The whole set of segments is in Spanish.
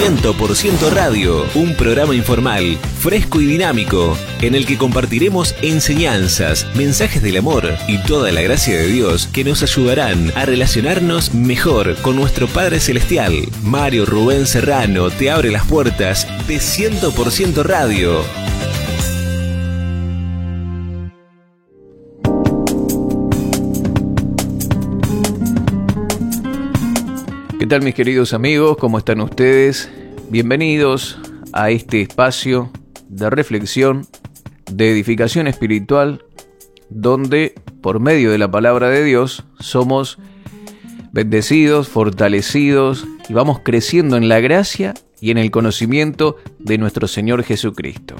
100% Radio, un programa informal, fresco y dinámico, en el que compartiremos enseñanzas, mensajes del amor y toda la gracia de Dios que nos ayudarán a relacionarnos mejor con nuestro Padre Celestial. Mario Rubén Serrano te abre las puertas de 100% Radio. ¿Qué tal mis queridos amigos? ¿Cómo están ustedes? Bienvenidos a este espacio de reflexión, de edificación espiritual, donde por medio de la palabra de Dios somos bendecidos, fortalecidos y vamos creciendo en la gracia y en el conocimiento de nuestro Señor Jesucristo.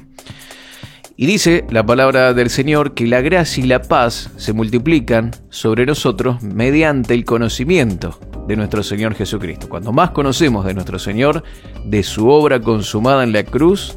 Y dice la palabra del Señor que la gracia y la paz se multiplican sobre nosotros mediante el conocimiento de nuestro Señor Jesucristo. Cuando más conocemos de nuestro Señor, de su obra consumada en la cruz,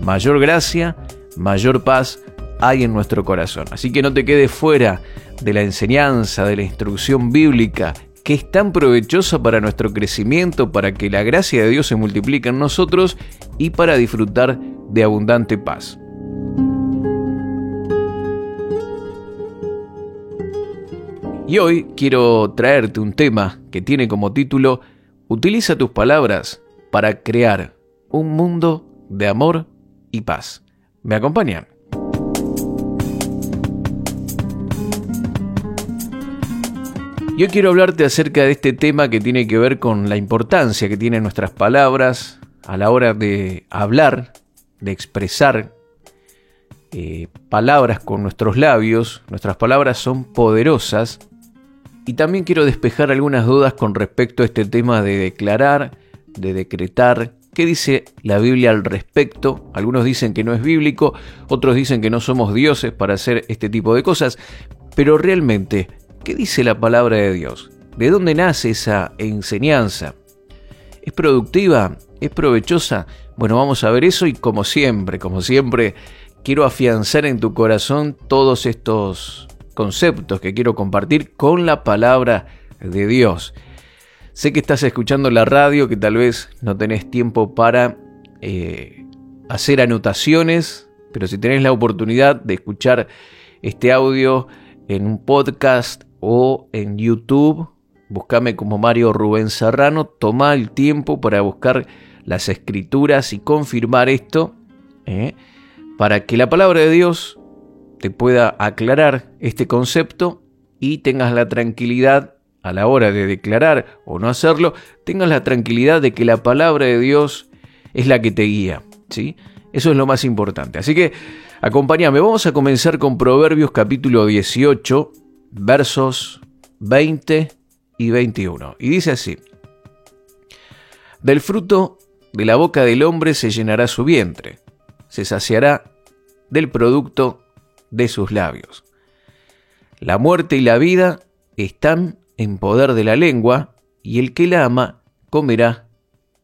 mayor gracia, mayor paz hay en nuestro corazón. Así que no te quedes fuera de la enseñanza, de la instrucción bíblica, que es tan provechosa para nuestro crecimiento, para que la gracia de Dios se multiplique en nosotros y para disfrutar de abundante paz. Y hoy quiero traerte un tema que tiene como título Utiliza tus palabras para crear un mundo de amor y paz. ¿Me acompañan? Yo quiero hablarte acerca de este tema que tiene que ver con la importancia que tienen nuestras palabras a la hora de hablar, de expresar eh, palabras con nuestros labios. Nuestras palabras son poderosas y también quiero despejar algunas dudas con respecto a este tema de declarar, de decretar. ¿Qué dice la Biblia al respecto? Algunos dicen que no es bíblico, otros dicen que no somos dioses para hacer este tipo de cosas. Pero realmente, ¿qué dice la palabra de Dios? ¿De dónde nace esa enseñanza? ¿Es productiva? ¿Es provechosa? Bueno, vamos a ver eso y como siempre, como siempre, quiero afianzar en tu corazón todos estos conceptos que quiero compartir con la palabra de Dios. Sé que estás escuchando la radio, que tal vez no tenés tiempo para eh, hacer anotaciones, pero si tenés la oportunidad de escuchar este audio en un podcast o en YouTube, búscame como Mario Rubén Serrano, toma el tiempo para buscar las escrituras y confirmar esto, ¿eh? para que la palabra de Dios te pueda aclarar este concepto y tengas la tranquilidad a la hora de declarar o no hacerlo, tengas la tranquilidad de que la palabra de Dios es la que te guía, ¿sí? Eso es lo más importante. Así que acompáñame, vamos a comenzar con Proverbios capítulo 18, versos 20 y 21. Y dice así: Del fruto de la boca del hombre se llenará su vientre, se saciará del producto de sus labios. La muerte y la vida están en poder de la lengua, y el que la ama comerá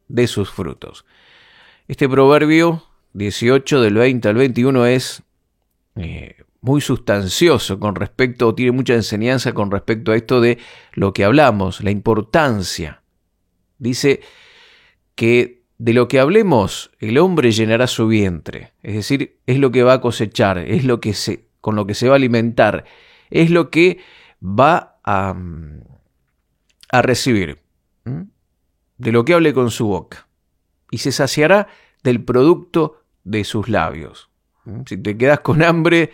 de sus frutos. Este proverbio 18 del 20 al 21 es eh, muy sustancioso con respecto, tiene mucha enseñanza con respecto a esto de lo que hablamos, la importancia. Dice que de lo que hablemos, el hombre llenará su vientre, es decir, es lo que va a cosechar, es lo que se, con lo que se va a alimentar, es lo que va a, a recibir, de lo que hable con su boca, y se saciará del producto de sus labios. Si te quedas con hambre,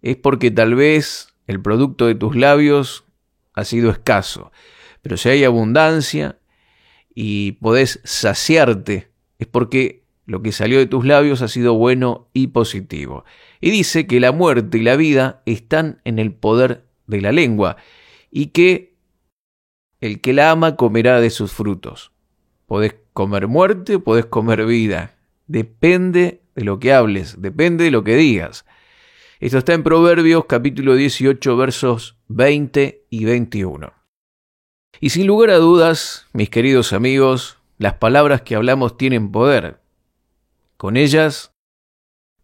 es porque tal vez el producto de tus labios ha sido escaso, pero si hay abundancia, y podés saciarte, es porque lo que salió de tus labios ha sido bueno y positivo. Y dice que la muerte y la vida están en el poder de la lengua y que el que la ama comerá de sus frutos. Podés comer muerte, podés comer vida. Depende de lo que hables, depende de lo que digas. Esto está en Proverbios capítulo 18 versos 20 y 21. Y sin lugar a dudas, mis queridos amigos, las palabras que hablamos tienen poder. Con ellas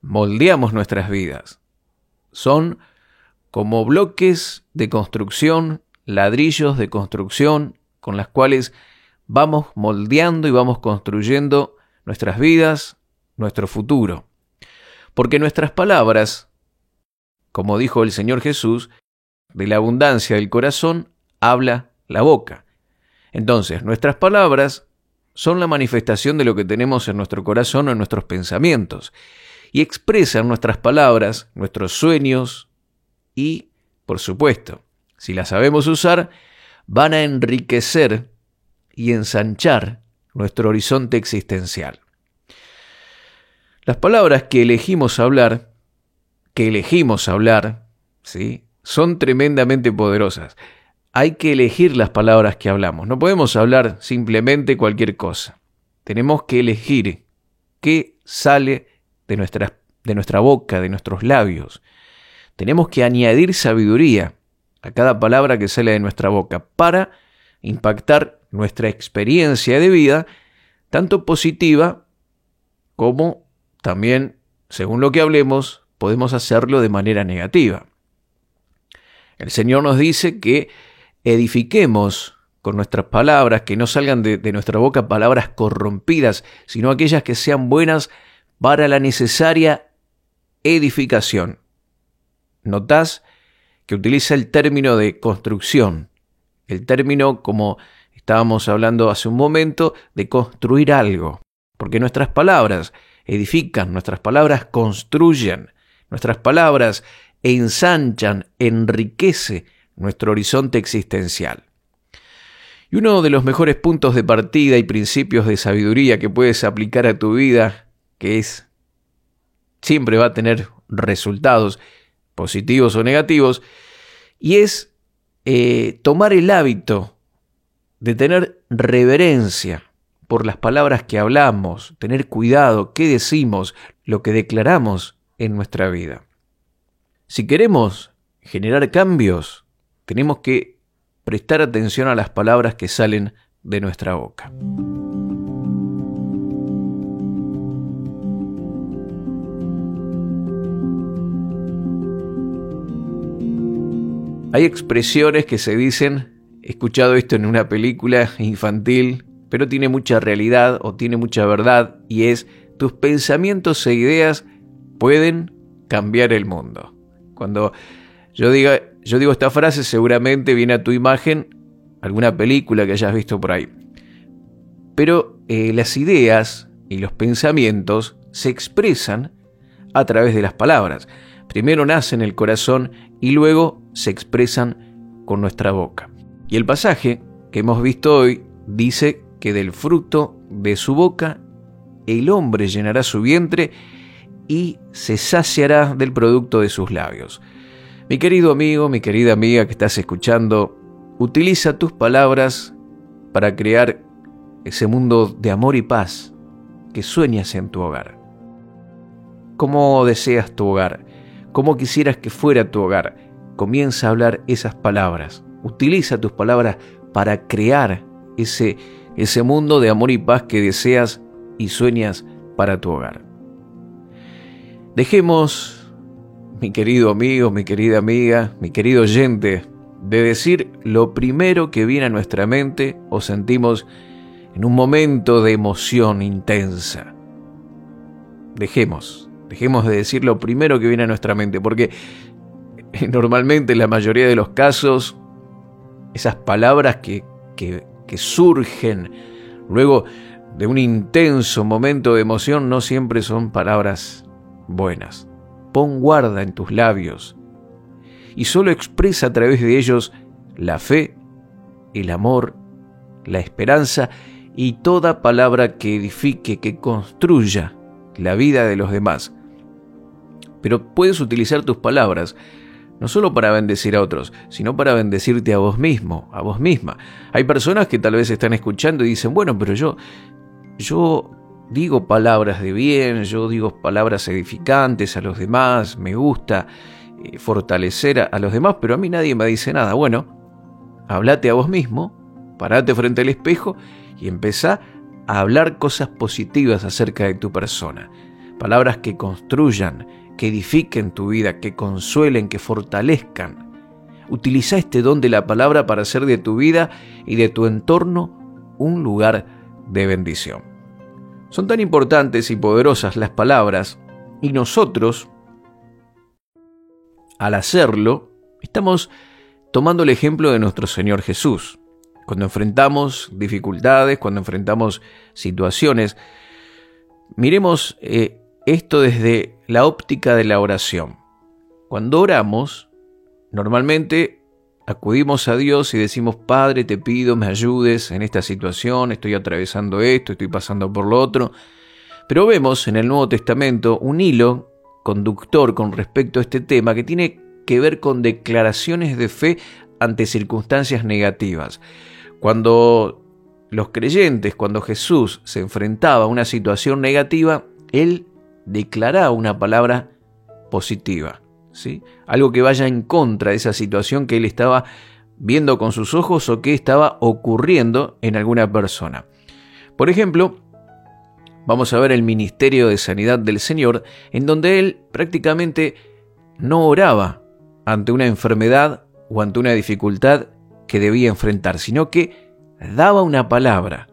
moldeamos nuestras vidas. Son como bloques de construcción, ladrillos de construcción con las cuales vamos moldeando y vamos construyendo nuestras vidas, nuestro futuro. Porque nuestras palabras, como dijo el Señor Jesús, de la abundancia del corazón habla la boca. Entonces, nuestras palabras son la manifestación de lo que tenemos en nuestro corazón o en nuestros pensamientos y expresan nuestras palabras, nuestros sueños y, por supuesto, si las sabemos usar, van a enriquecer y ensanchar nuestro horizonte existencial. Las palabras que elegimos hablar, que elegimos hablar, ¿sí? son tremendamente poderosas. Hay que elegir las palabras que hablamos. No podemos hablar simplemente cualquier cosa. Tenemos que elegir qué sale de nuestra, de nuestra boca, de nuestros labios. Tenemos que añadir sabiduría a cada palabra que sale de nuestra boca para impactar nuestra experiencia de vida, tanto positiva como también, según lo que hablemos, podemos hacerlo de manera negativa. El Señor nos dice que edifiquemos con nuestras palabras, que no salgan de, nuestra boca palabras corrompidas, sino aquellas que sean buenas para la necesaria edificación. Notás que utiliza el término de construcción, el término como estábamos hablando hace un momento de construir algo, porque nuestras palabras edifican, nuestras palabras construyen, nuestras palabras ensanchan, enriquece nuestro horizonte existencial. Y uno de los mejores puntos de partida y principios de sabiduría que puedes aplicar a tu vida, que es siempre va a tener resultados positivos o negativos, y es eh, tomar el hábito de tener reverencia por las palabras que hablamos, tener cuidado qué decimos, lo que declaramos en nuestra vida. Si queremos generar cambios, tenemos que prestar atención a las palabras que salen de nuestra boca. Hay expresiones que se dicen, he escuchado esto en una película infantil, pero tiene mucha realidad o tiene mucha verdad, y es, tus pensamientos e ideas pueden cambiar el mundo. Cuando yo diga, yo digo esta frase, seguramente viene a tu imagen alguna película que hayas visto por ahí. Pero eh, las ideas y los pensamientos se expresan a través de las palabras. Primero nacen en el corazón y luego se expresan con nuestra boca. Y el pasaje que hemos visto hoy dice que del fruto de su boca el hombre llenará su vientre y se saciará del producto de sus labios. Mi querido amigo, mi querida amiga que estás escuchando, utiliza tus palabras para crear ese mundo de amor y paz que sueñas en tu hogar. ¿Cómo deseas tu hogar? ¿Cómo quisieras que fuera tu hogar? comienza a hablar esas palabras. Utiliza tus palabras para crear ese, ese mundo de amor y paz que deseas y sueñas para tu hogar. Dejemos, mi querido amigo, mi querida amiga, mi querido oyente, de decir lo primero que viene a nuestra mente o sentimos en un momento de emoción intensa. Dejemos, dejemos de decir lo primero que viene a nuestra mente, porque normalmente en la mayoría de los casos, esas palabras que, que, que surgen luego de un intenso momento de emoción no siempre son palabras buenas. Pon guarda en tus labios y solo expresa a través de ellos la fe, el amor, la esperanza y toda palabra que edifique, que construya la vida de los demás. Pero puedes utilizar tus palabras no solo para bendecir a otros, sino para bendecirte a vos mismo, a vos misma. Hay personas que tal vez están escuchando y dicen, bueno, pero yo, yo digo palabras de bien, yo digo palabras edificantes a los demás, me gusta eh, fortalecer a, a, los demás, pero a mí nadie me dice nada. Bueno, hablate a vos mismo, parate frente al espejo y empezá a hablar cosas positivas acerca de tu persona. Palabras que construyan, que edifiquen tu vida, que consuelen, que fortalezcan. Utiliza este don de la palabra para hacer de tu vida y de tu entorno un lugar de bendición. Son tan importantes y poderosas las palabras y nosotros, al hacerlo, estamos tomando el ejemplo de nuestro Señor Jesús. Cuando enfrentamos dificultades, cuando enfrentamos situaciones, miremos eh, esto desde la óptica de la oración. Cuando oramos, normalmente acudimos a Dios y decimos, Padre, te pido, me ayudes en esta situación, estoy atravesando esto, estoy pasando por lo otro. Pero vemos en el Nuevo Testamento un hilo conductor con respecto a este tema que tiene que ver con declaraciones de fe ante circunstancias negativas. Cuando los creyentes, cuando Jesús se enfrentaba a una situación negativa, Él declaraba una palabra positiva. Algo que vaya en contra de esa situación que él estaba viendo con sus ojos o que estaba ocurriendo en alguna persona. Por ejemplo, vamos a ver el ministerio de sanidad del Señor, en donde él prácticamente no oraba ante una enfermedad o ante una dificultad que debía enfrentar, sino que daba una palabra.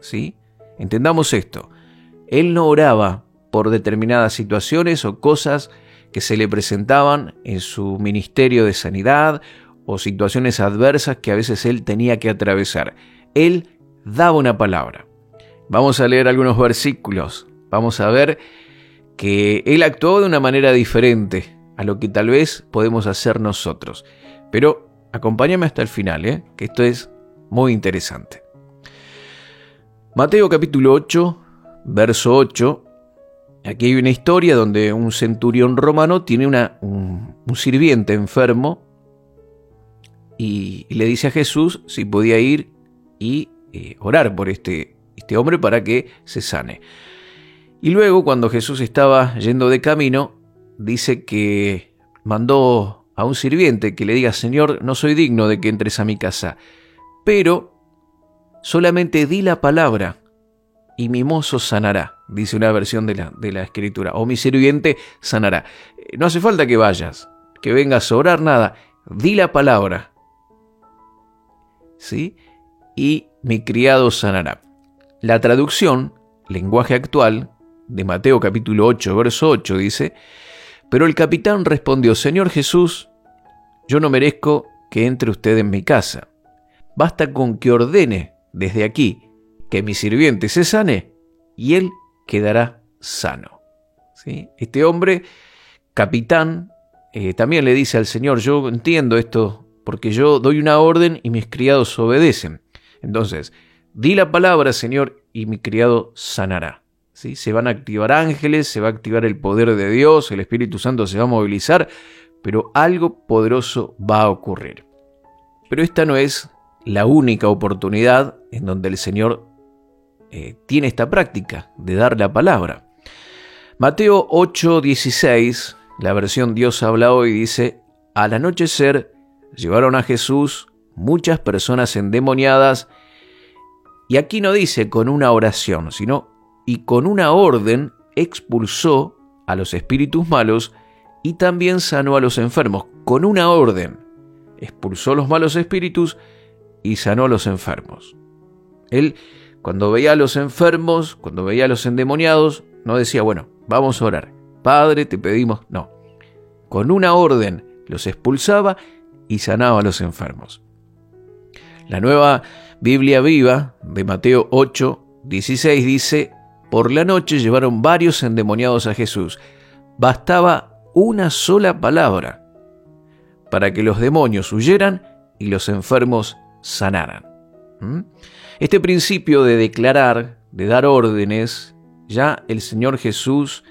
¿Sí? Entendamos esto. Él no oraba por determinadas situaciones o cosas que se le presentaban en su ministerio de sanidad o situaciones adversas que a veces él tenía que atravesar. Él daba una palabra. Vamos a leer algunos versículos. Vamos a ver que él actuó de una manera diferente a lo que tal vez podemos hacer nosotros. Pero acompáñame hasta el final, ¿eh? que esto es muy interesante. Mateo capítulo 8, verso 8 Aquí hay una historia donde un centurión romano tiene una, un, sirviente enfermo y, le dice a Jesús si podía ir y eh, orar por este, este hombre para que se sane. Y luego cuando Jesús estaba yendo de camino, dice que mandó a un sirviente que le diga, Señor, no soy digno de que entres a mi casa, pero solamente di la palabra y mi mozo sanará, dice una versión de la, de la escritura, o mi sirviente sanará. Eh, no hace falta que vayas, que vengas a orar nada, di la palabra, ¿sí? Y mi criado sanará. La traducción, lenguaje actual, de Mateo capítulo 8, verso 8 dice, pero el capitán respondió, Señor Jesús, yo no merezco que entre usted en mi casa. Basta con que ordene desde aquí que mi sirviente se sane y él quedará sano. ¿Sí? Este hombre, capitán, eh, también le dice al Señor, yo entiendo esto porque yo doy una orden y mis criados obedecen. Entonces, di la palabra, Señor, y mi criado sanará. ¿Sí? Se van a activar ángeles, se va a activar el poder de Dios, el Espíritu Santo se va a movilizar, pero algo poderoso va a ocurrir. Pero esta no es la única oportunidad en donde el Señor eh, tiene esta práctica de dar la palabra. Mateo 8:16, la versión Dios habla hoy, dice, al anochecer llevaron a Jesús muchas personas endemoniadas, y aquí no dice con una oración, sino y con una orden expulsó a los espíritus malos y también sanó a los enfermos, con una orden. Expulsó los malos espíritus y sanó a los enfermos. Él cuando veía a los enfermos, cuando veía a los endemoniados, no decía, bueno, vamos a orar. Padre, te pedimos. No. Con una orden los expulsaba y sanaba a los enfermos. La nueva Biblia viva de Mateo 8, 16 dice, por la noche llevaron varios endemoniados a Jesús. Bastaba una sola palabra para que los demonios huyeran y los enfermos sanaran. ¿Mm? Este principio de declarar, de dar órdenes, ya el Señor Jesús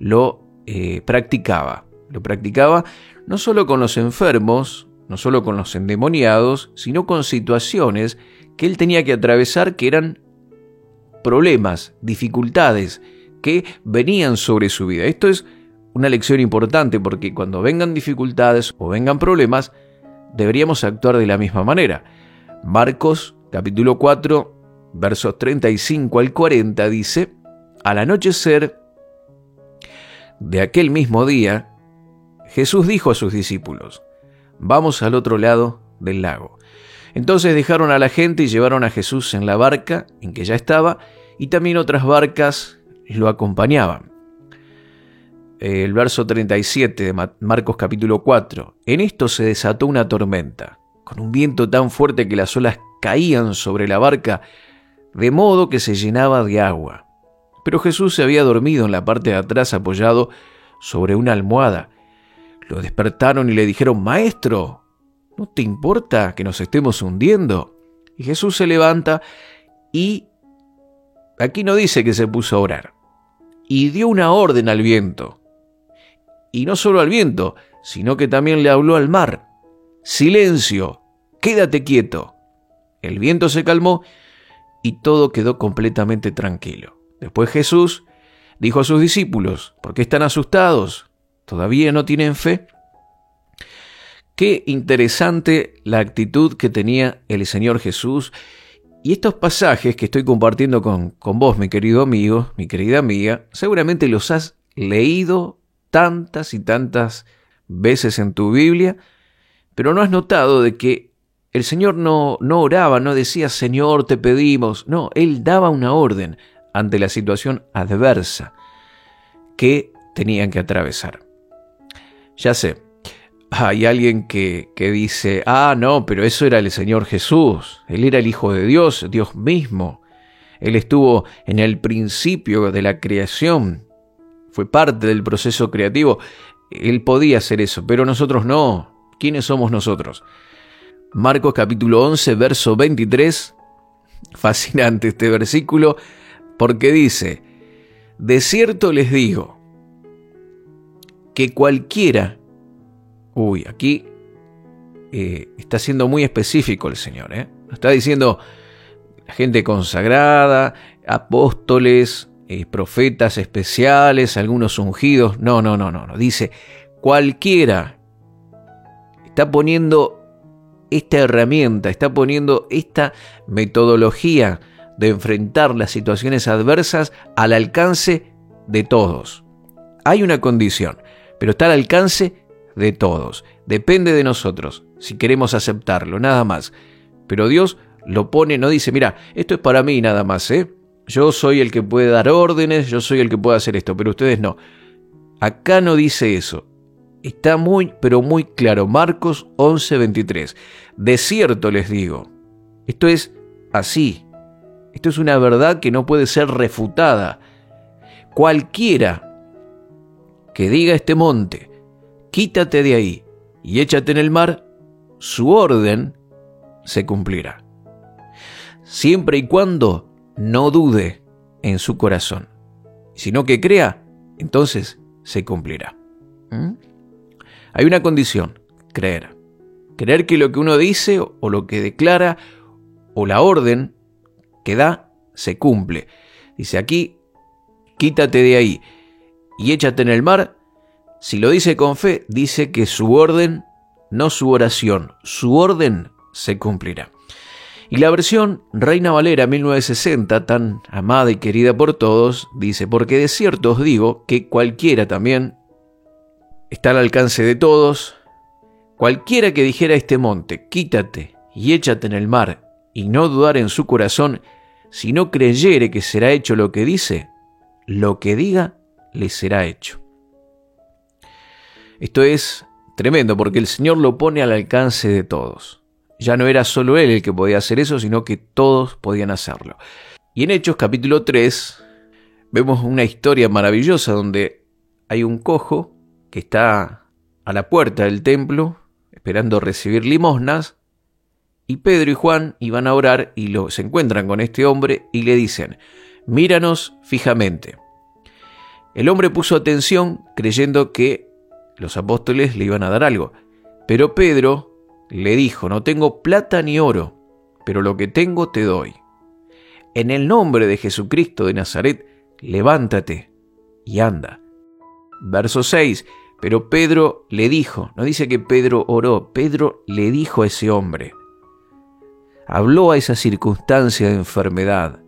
lo eh, practicaba. Lo practicaba no solo con los enfermos, no solo con los endemoniados, sino con situaciones que él tenía que atravesar que eran problemas, dificultades que venían sobre su vida. Esto es una lección importante porque cuando vengan dificultades o vengan problemas, deberíamos actuar de la misma manera. Marcos capítulo 4, versos 35 al 40 dice, al anochecer de aquel mismo día, Jesús dijo a sus discípulos, vamos al otro lado del lago. Entonces dejaron a la gente y llevaron a Jesús en la barca en que ya estaba, y también otras barcas lo acompañaban. El verso 37 de Marcos capítulo 4. En esto se desató una tormenta, con un viento tan fuerte que las olas caían sobre la barca, de modo que se llenaba de agua. Pero Jesús se había dormido en la parte de atrás apoyado sobre una almohada. Lo despertaron y le dijeron, Maestro, ¿no te importa que nos estemos hundiendo? Y Jesús se levanta y aquí no dice que se puso a orar. Y dio una orden al viento. Y no solo al viento, sino que también le habló al mar. Silencio, quédate quieto. El viento se calmó y todo quedó completamente tranquilo. Después Jesús dijo a sus discípulos, ¿por qué están asustados? ¿Todavía no tienen fe? Qué interesante la actitud que tenía el Señor Jesús. Y estos pasajes que estoy compartiendo con, con vos, mi querido amigo, mi querida amiga, seguramente los has leído tantas y tantas veces en tu Biblia, pero no has notado de que el Señor no, no oraba, no decía, Señor, te pedimos. No, Él daba una orden ante la situación adversa que tenían que atravesar. Ya sé, hay alguien que, que, dice, ah, no, pero eso era el Señor Jesús, Él era el Hijo de Dios, Dios mismo. Él estuvo en el principio de la creación, fue parte del proceso creativo, Él podía hacer eso, pero nosotros no. ¿Quiénes somos nosotros? Marcos capítulo 11, verso 23. Fascinante este versículo porque dice, de cierto les digo que cualquiera, uy, aquí eh, está siendo muy específico el Señor, ¿eh? está diciendo gente consagrada, apóstoles, eh, profetas especiales, algunos ungidos, no, no, no, no, no, dice cualquiera, está poniendo esta herramienta, está poniendo esta metodología de enfrentar las situaciones adversas al alcance de todos. Hay una condición, pero está al alcance de todos. Depende de nosotros, si queremos aceptarlo, nada más. Pero Dios lo pone, no dice, mira, esto es para mí nada más, ¿eh? Yo soy el que puede dar órdenes, yo soy el que puede hacer esto, pero ustedes no. Acá no dice eso. Está muy, pero muy claro. Marcos 11:23. De cierto les digo. Esto es así. Esto es una verdad que no puede ser refutada. Cualquiera que diga este monte, quítate de ahí y échate en el mar, su orden se cumplirá. Siempre y cuando no dude en su corazón, sino que crea, entonces se cumplirá. ¿Mm? Hay una condición, creer. Creer que lo que uno dice o lo que declara o la orden que da se cumple. Dice aquí, quítate de ahí y échate en el mar. Si lo dice con fe, dice que su orden, no su oración, su orden se cumplirá. Y la versión Reina Valera 1960, tan amada y querida por todos, dice, porque de cierto os digo que cualquiera también está al alcance de todos. Cualquiera que dijera a este monte, quítate y échate en el mar, y no dudar en su corazón, si no creyere que será hecho lo que dice, lo que diga le será hecho. Esto es tremendo porque el Señor lo pone al alcance de todos. Ya no era solo Él el que podía hacer eso, sino que todos podían hacerlo. Y en Hechos capítulo 3 vemos una historia maravillosa donde hay un cojo que está a la puerta del templo esperando recibir limosnas, y Pedro y Juan iban a orar y se encuentran con este hombre y le dicen, míranos fijamente. El hombre puso atención creyendo que los apóstoles le iban a dar algo, pero Pedro le dijo, no tengo plata ni oro, pero lo que tengo te doy. En el nombre de Jesucristo de Nazaret, levántate y anda. Verso 6. Pero Pedro le dijo, no dice que Pedro oró, Pedro le dijo a ese hombre, habló a esa circunstancia de enfermedad,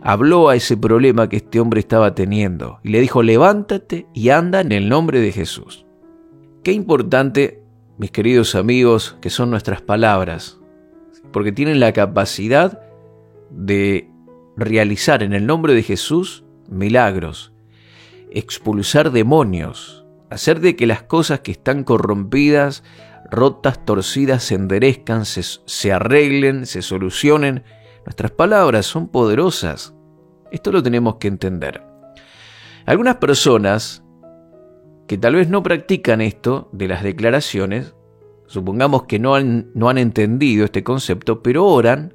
habló a ese problema que este hombre estaba teniendo y le dijo, levántate y anda en el nombre de Jesús. Qué importante, mis queridos amigos, que son nuestras palabras. porque tienen la capacidad de realizar en el nombre de Jesús milagros, expulsar demonios, hacer de que las cosas que están corrompidas, rotas, torcidas, se enderezcan, se, se arreglen, se solucionen. Nuestras palabras son poderosas. Esto lo tenemos que entender. Algunas personas que tal vez no practican esto de las declaraciones, supongamos que no han, no han entendido este concepto, pero oran,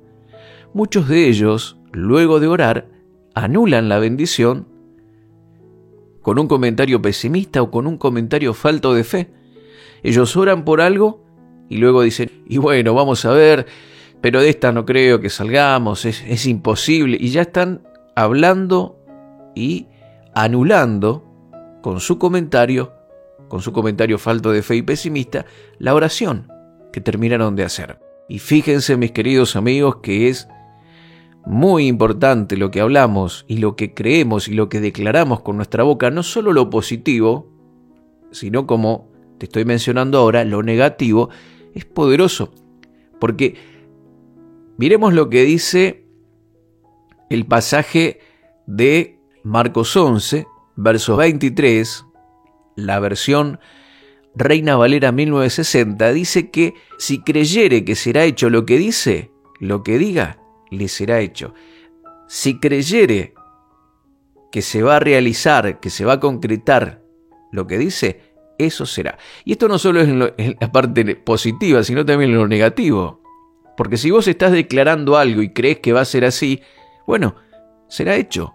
muchos de ellos, luego de orar, anulan la bendición con un comentario pesimista o con un comentario falto de fe. Ellos oran por algo y luego dicen, y bueno, vamos a ver, pero de esta no creo que salgamos, es, es imposible. Y ya están hablando y anulando con su comentario, con su comentario falto de fe y pesimista, la oración que terminaron de hacer. Y fíjense, mis queridos amigos, que es muy importante lo que hablamos y lo que creemos y lo que declaramos con nuestra boca, no solo lo positivo, sino como te estoy mencionando ahora, lo negativo, es poderoso. Porque miremos lo que dice el pasaje de Marcos 11, verso 23, la versión Reina Valera 1960, dice que si creyere que será hecho lo que dice, lo que diga, le será hecho. Si creyere que se va a realizar, que se va a concretar lo que dice, eso será. Y esto no solo es en, la parte positiva, sino también en lo negativo. Porque si vos estás declarando algo y crees que va a ser así, bueno, será hecho.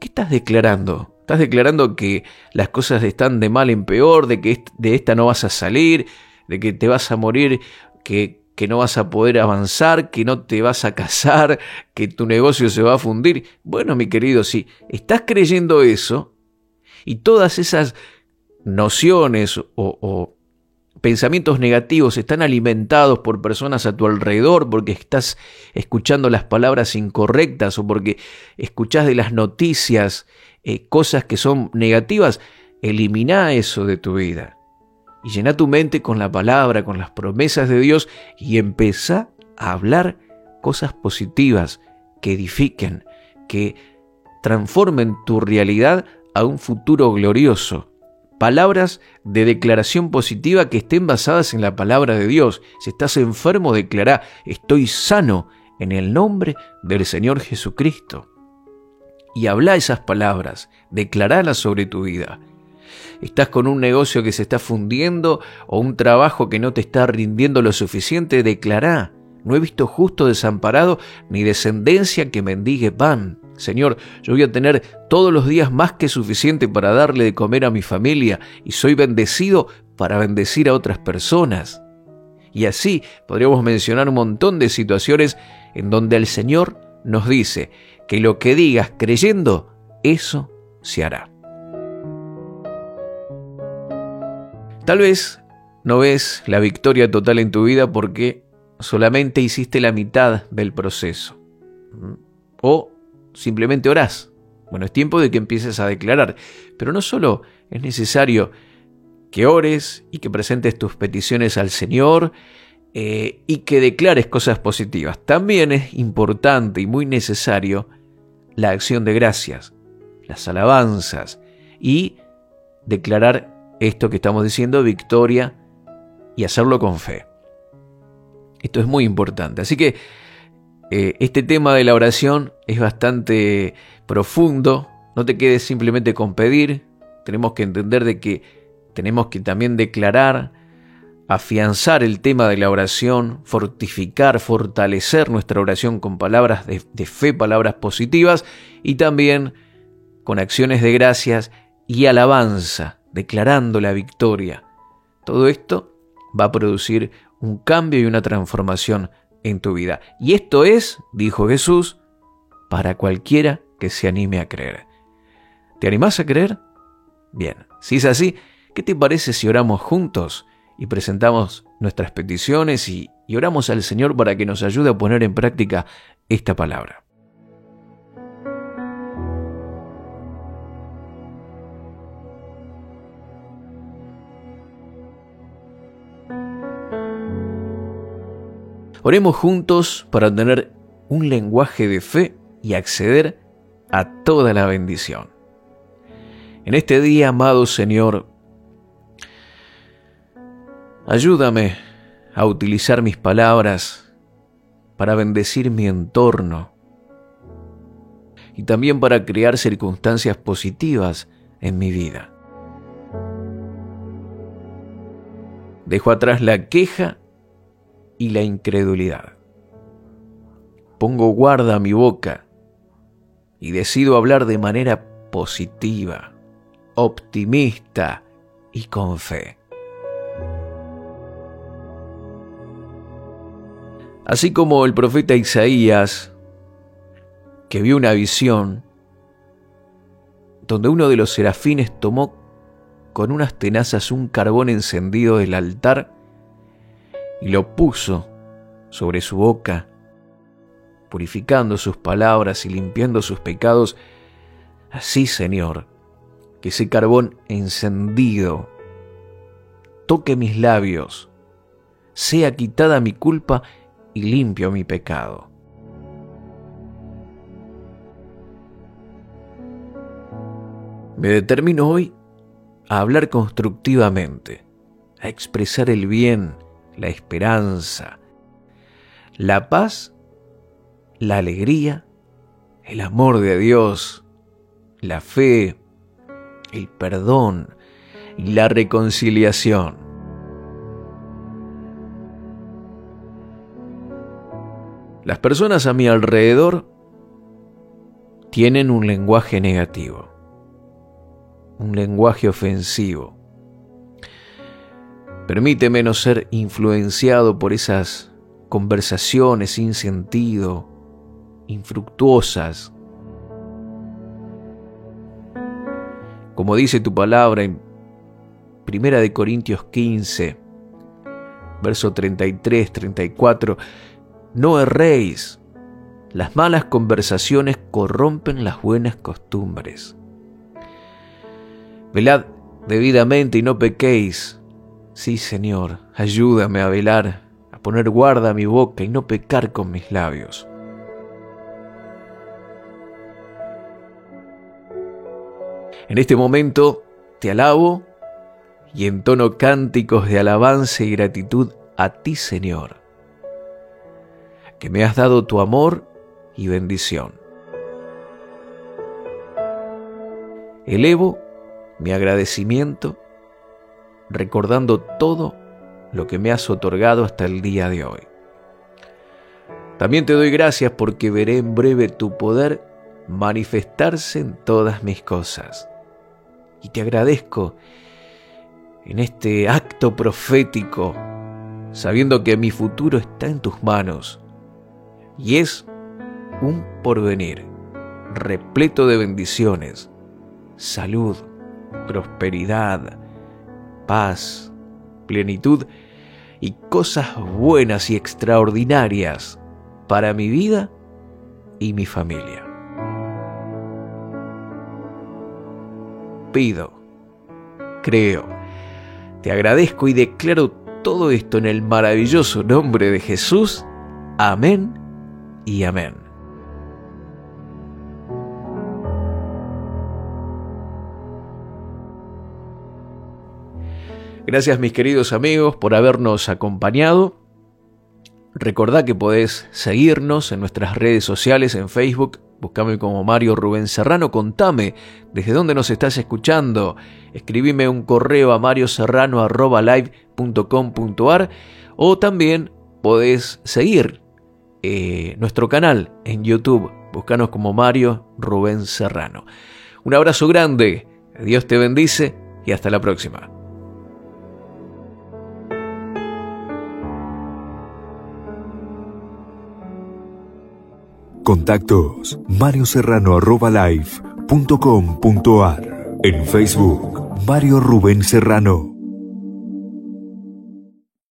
¿Qué estás declarando? ¿Estás declarando que las cosas están de mal en peor, de que de esta no vas a salir, de que te vas a morir, que, que no vas a poder avanzar, que no te vas a casar, que tu negocio se va a fundir? Bueno, mi querido, si estás creyendo eso y todas esas nociones o, pensamientos negativos están alimentados por personas a tu alrededor porque estás escuchando las palabras incorrectas o porque escuchas de las noticias eh, cosas que son negativas, elimina eso de tu vida. Y llena tu mente con la palabra, con las promesas de Dios y empieza a hablar cosas positivas que edifiquen, que transformen tu realidad a un futuro glorioso palabras de declaración positiva que estén basadas en la palabra de Dios. Si estás enfermo, declara, estoy sano en el nombre del Señor Jesucristo. Y habla esas palabras, declaralas sobre tu vida. Estás con un negocio que se está fundiendo o un trabajo que no te está rindiendo lo suficiente, declara, no he visto justo desamparado ni descendencia que mendigue pan. Señor, yo voy a tener todos los días más que suficiente para darle de comer a mi familia y soy bendecido para bendecir a otras personas. Y así podríamos mencionar un montón de situaciones en donde el Señor nos dice que lo que digas creyendo, eso se hará. Tal vez no ves la victoria total en tu vida porque solamente hiciste la mitad del proceso. O simplemente orás. Bueno, es tiempo de que empieces a declarar. Pero no solo es necesario que ores y que presentes tus peticiones al Señor eh, y que declares cosas positivas. También es importante y muy necesario la acción de gracias, las alabanzas y declarar esto que estamos diciendo, victoria, y hacerlo con fe. Esto es muy importante. Así que eh, este tema de la oración es bastante profundo. No te quedes simplemente con pedir. Tenemos que entender de que tenemos que también declarar, afianzar el tema de la oración, fortificar, fortalecer nuestra oración con palabras de, de fe, palabras positivas y también con acciones de gracias y alabanza, declarando la victoria. Todo esto va a producir un cambio y una transformación en tu vida. Y esto es, dijo Jesús, para cualquiera que se anime a creer. ¿Te animás a creer? Bien, si es así, ¿qué te parece si oramos juntos y presentamos nuestras peticiones y, y oramos al Señor para que nos ayude a poner en práctica esta palabra? Oremos juntos para tener un lenguaje de fe y acceder a toda la bendición. En este día, amado Señor, ayúdame a utilizar mis palabras para bendecir mi entorno y también para crear circunstancias positivas en mi vida. Dejo atrás la queja y la incredulidad. Pongo guarda a mi boca y decido hablar de manera positiva, optimista y con fe. Así como el profeta Isaías, que vio una visión donde uno de los serafines tomó con unas tenazas un carbón encendido del altar y lo puso sobre su boca, purificando sus palabras y limpiando sus pecados. Así, Señor, que ese carbón encendido toque mis labios, sea quitada mi culpa y limpio mi pecado. Me determino hoy a hablar constructivamente, a expresar el bien, la esperanza, la paz, la alegría, el amor de Dios, la fe, el perdón y la reconciliación. Las personas a mi alrededor tienen un lenguaje negativo, un lenguaje ofensivo. Permíteme no ser influenciado por esas conversaciones sin sentido, infructuosas. Como dice tu palabra en Primera de Corintios 15, verso 33, 34, no erréis. Las malas conversaciones corrompen las buenas costumbres. Velad debidamente y no pequéis. Sí, Señor, ayúdame a velar, a poner guarda a mi boca y no pecar con mis labios. En este momento te alabo y entono cánticos de alabanza y gratitud a ti, Señor que me has dado tu amor y bendición. Elevo mi agradecimiento recordando todo lo que me has otorgado hasta el día de hoy. También te doy gracias porque veré en breve tu poder manifestarse en todas mis cosas. Y te agradezco en este acto profético, sabiendo que mi futuro está en tus manos y es un porvenir repleto de bendiciones, salud, prosperidad, paz, plenitud y cosas buenas y extraordinarias para mi vida y mi familia. Pido, creo, te agradezco y declaro todo esto en el maravilloso nombre de Jesús. Amén y amén. Gracias mis queridos amigos por habernos acompañado. Recordá que podés seguirnos en nuestras redes sociales en Facebook. Buscame como Mario Rubén Serrano. Contame desde dónde nos estás escuchando. Escribime un correo a marioserrano.live.com.ar o también podés seguir eh, nuestro canal en YouTube. Búscanos como Mario Rubén Serrano. Un abrazo grande, Dios te bendice y hasta la próxima. Contactos Mario Serrano En Facebook Mario Rubén Serrano.